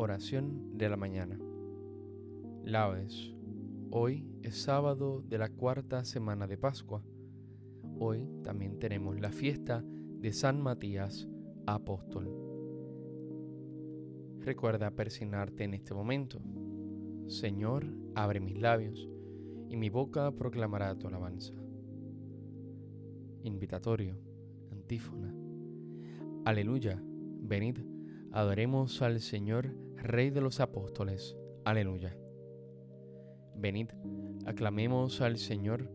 Oración de la mañana. Laudes. Hoy es sábado de la cuarta semana de Pascua. Hoy también tenemos la fiesta de San Matías, apóstol. Recuerda persignarte en este momento. Señor, abre mis labios y mi boca proclamará tu alabanza. Invitatorio, antífona. Aleluya, venid, adoremos al Señor Rey de los apóstoles. Aleluya. Venid, aclamemos al Señor,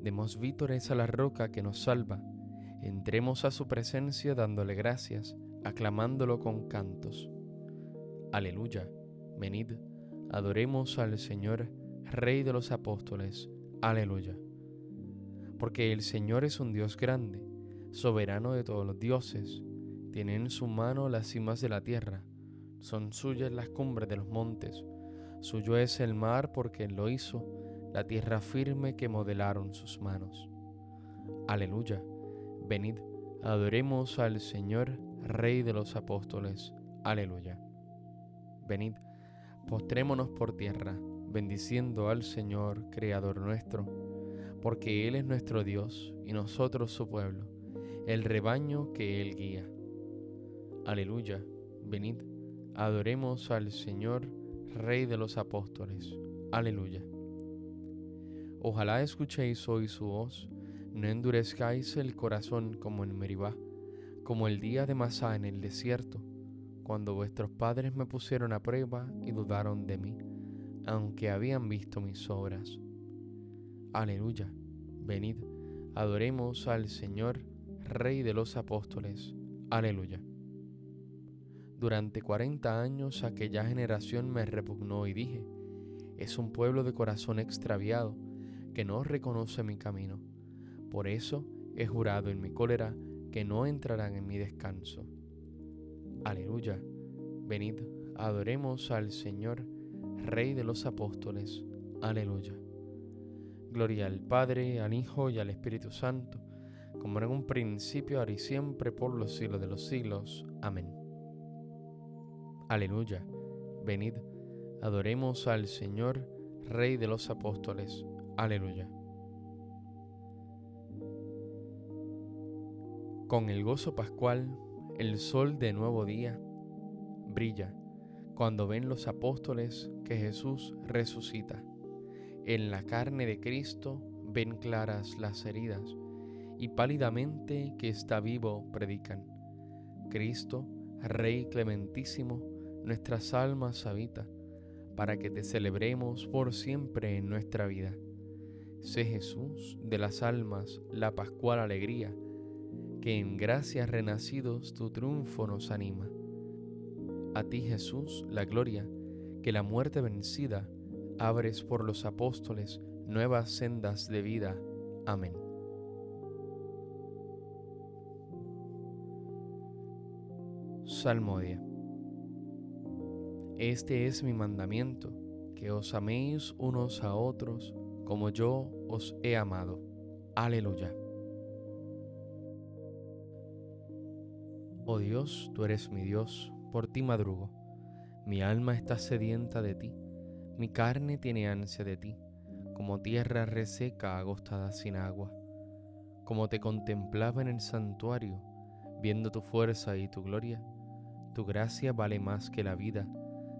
demos vítores a la roca que nos salva, entremos a su presencia dándole gracias, aclamándolo con cantos. Aleluya. Venid, adoremos al Señor, Rey de los apóstoles. Aleluya. Porque el Señor es un Dios grande, soberano de todos los dioses, tiene en su mano las cimas de la tierra son suyas las cumbres de los montes, suyo es el mar porque él lo hizo, la tierra firme que modelaron sus manos. Aleluya, venid, adoremos al Señor, Rey de los apóstoles. Aleluya. Venid, postrémonos por tierra, bendiciendo al Señor, Creador nuestro, porque Él es nuestro Dios y nosotros su pueblo, el rebaño que Él guía. Aleluya, venid, Adoremos al Señor, Rey de los apóstoles. Aleluya. Ojalá escuchéis hoy su voz, no endurezcáis el corazón como en Meribá, como el día de Masá en el desierto, cuando vuestros padres me pusieron a prueba y dudaron de mí, aunque habían visto mis obras. Aleluya. Venid, adoremos al Señor, Rey de los apóstoles. Aleluya. Durante cuarenta años aquella generación me repugnó y dije, es un pueblo de corazón extraviado que no reconoce mi camino. Por eso he jurado en mi cólera que no entrarán en mi descanso. Aleluya. Venid, adoremos al Señor, Rey de los apóstoles. Aleluya. Gloria al Padre, al Hijo y al Espíritu Santo, como en un principio, ahora y siempre, por los siglos de los siglos. Amén. Aleluya. Venid, adoremos al Señor, Rey de los apóstoles. Aleluya. Con el gozo pascual, el sol de nuevo día brilla cuando ven los apóstoles que Jesús resucita. En la carne de Cristo ven claras las heridas y pálidamente que está vivo predican. Cristo, Rey clementísimo, nuestras almas habita, para que te celebremos por siempre en nuestra vida. Sé Jesús de las almas la pascual alegría, que en gracias renacidos tu triunfo nos anima. A ti Jesús la gloria, que la muerte vencida abres por los apóstoles nuevas sendas de vida. Amén. Salmodia. Este es mi mandamiento, que os améis unos a otros como yo os he amado. Aleluya. Oh Dios, tú eres mi Dios, por ti madrugo. Mi alma está sedienta de ti, mi carne tiene ansia de ti, como tierra reseca agostada sin agua. Como te contemplaba en el santuario, viendo tu fuerza y tu gloria, tu gracia vale más que la vida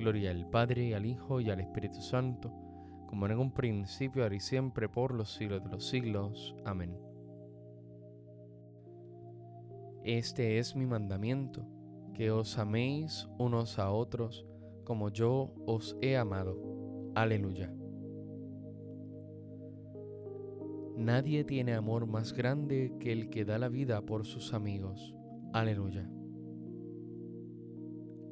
Gloria al Padre, al Hijo y al Espíritu Santo, como en un principio, ahora y siempre, por los siglos de los siglos. Amén. Este es mi mandamiento, que os améis unos a otros como yo os he amado. Aleluya. Nadie tiene amor más grande que el que da la vida por sus amigos. Aleluya.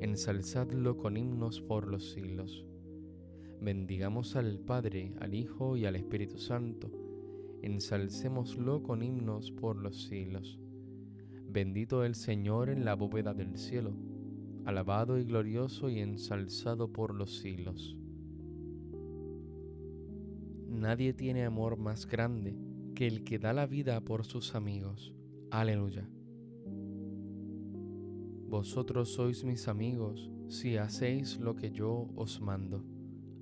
Ensalzadlo con himnos por los siglos. Bendigamos al Padre, al Hijo y al Espíritu Santo. Ensalcémoslo con himnos por los siglos. Bendito el Señor en la bóveda del cielo, alabado y glorioso y ensalzado por los siglos. Nadie tiene amor más grande que el que da la vida por sus amigos. Aleluya. Vosotros sois mis amigos si hacéis lo que yo os mando.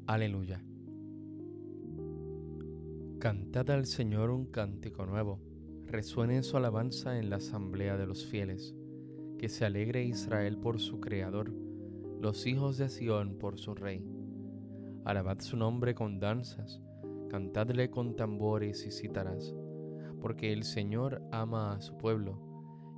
Aleluya. Cantad al Señor un cántico nuevo, resuene su alabanza en la asamblea de los fieles, que se alegre Israel por su Creador, los hijos de Sión por su Rey. Alabad su nombre con danzas, cantadle con tambores y cítaras, porque el Señor ama a su pueblo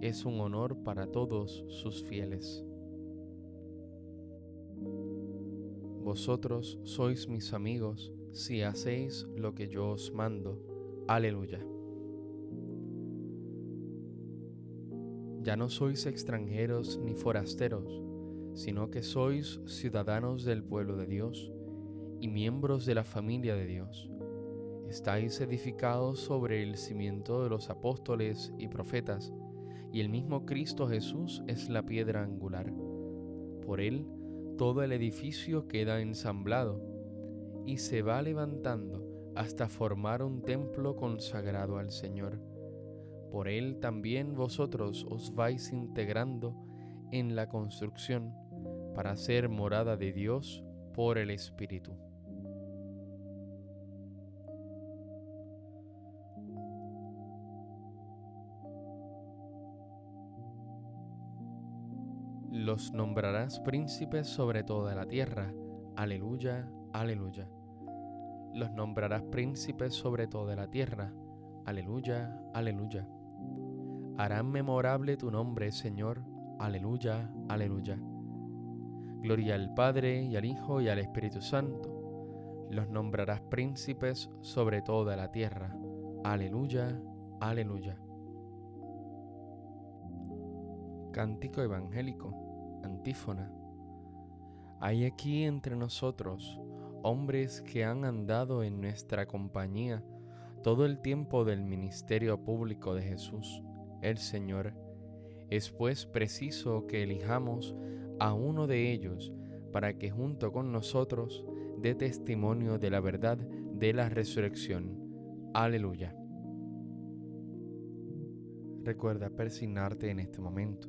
es un honor para todos sus fieles. Vosotros sois mis amigos si hacéis lo que yo os mando. Aleluya. Ya no sois extranjeros ni forasteros, sino que sois ciudadanos del pueblo de Dios y miembros de la familia de Dios. Estáis edificados sobre el cimiento de los apóstoles y profetas, y el mismo Cristo Jesús es la piedra angular. Por él todo el edificio queda ensamblado y se va levantando hasta formar un templo consagrado al Señor. Por él también vosotros os vais integrando en la construcción para ser morada de Dios por el Espíritu. Los nombrarás príncipes sobre toda la tierra. Aleluya, Aleluya. Los nombrarás príncipes sobre toda la tierra. Aleluya, aleluya. Harán memorable tu nombre, Señor. Aleluya, aleluya. Gloria al Padre y al Hijo y al Espíritu Santo. Los nombrarás príncipes sobre toda la tierra. Aleluya, aleluya. Cántico evangélico, antífona. Hay aquí entre nosotros hombres que han andado en nuestra compañía, todo el tiempo del ministerio público de Jesús, el Señor, es pues preciso que elijamos a uno de ellos para que junto con nosotros dé testimonio de la verdad de la resurrección. Aleluya. Recuerda persignarte en este momento.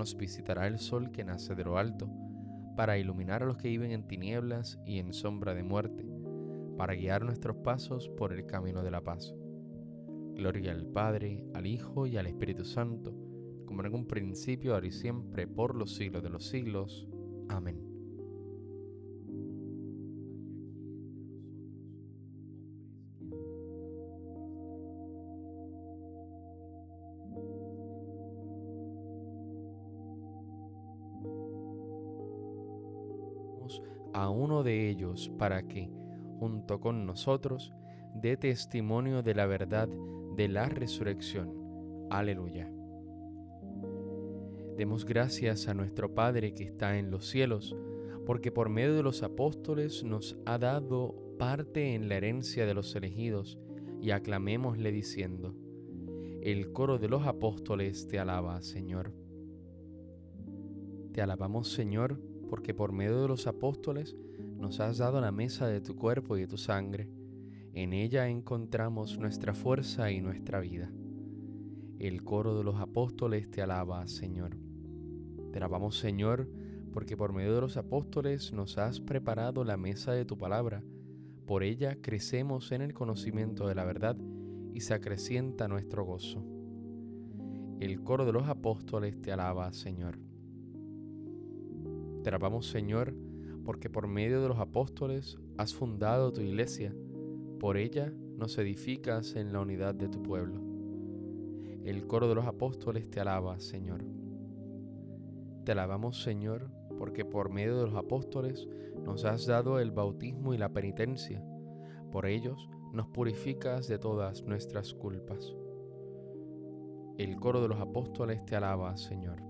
nos visitará el sol que nace de lo alto, para iluminar a los que viven en tinieblas y en sombra de muerte, para guiar nuestros pasos por el camino de la paz. Gloria al Padre, al Hijo y al Espíritu Santo, como en un principio, ahora y siempre, por los siglos de los siglos. Amén. Uno de ellos para que, junto con nosotros, dé testimonio de la verdad de la resurrección. Aleluya. Demos gracias a nuestro Padre que está en los cielos, porque por medio de los apóstoles nos ha dado parte en la herencia de los elegidos, y aclamémosle diciendo, el coro de los apóstoles te alaba, Señor. Te alabamos, Señor, porque por medio de los apóstoles nos has dado la mesa de tu cuerpo y de tu sangre. En ella encontramos nuestra fuerza y nuestra vida. El coro de los apóstoles te alaba, Señor. Te alabamos, Señor, porque por medio de los apóstoles nos has preparado la mesa de tu palabra. Por ella crecemos en el conocimiento de la verdad y se acrecienta nuestro gozo. El coro de los apóstoles te alaba, Señor. Te alabamos, Señor, porque por medio de los apóstoles has fundado tu iglesia. Por ella nos edificas en la unidad de tu pueblo. El coro de los apóstoles te alaba, Señor. Te alabamos, Señor, porque por medio de los apóstoles nos has dado el bautismo y la penitencia. Por ellos nos purificas de todas nuestras culpas. El coro de los apóstoles te alaba, Señor.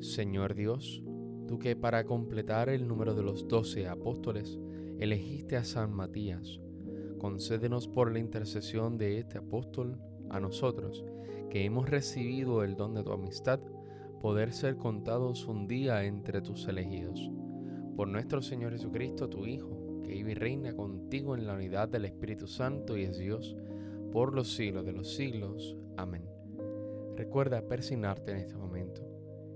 Señor Dios, tú que para completar el número de los doce apóstoles elegiste a San Matías, concédenos por la intercesión de este apóstol a nosotros, que hemos recibido el don de tu amistad, poder ser contados un día entre tus elegidos. Por nuestro Señor Jesucristo, tu Hijo, que vive y reina contigo en la unidad del Espíritu Santo y es Dios, por los siglos de los siglos. Amén. Recuerda persignarte en este momento.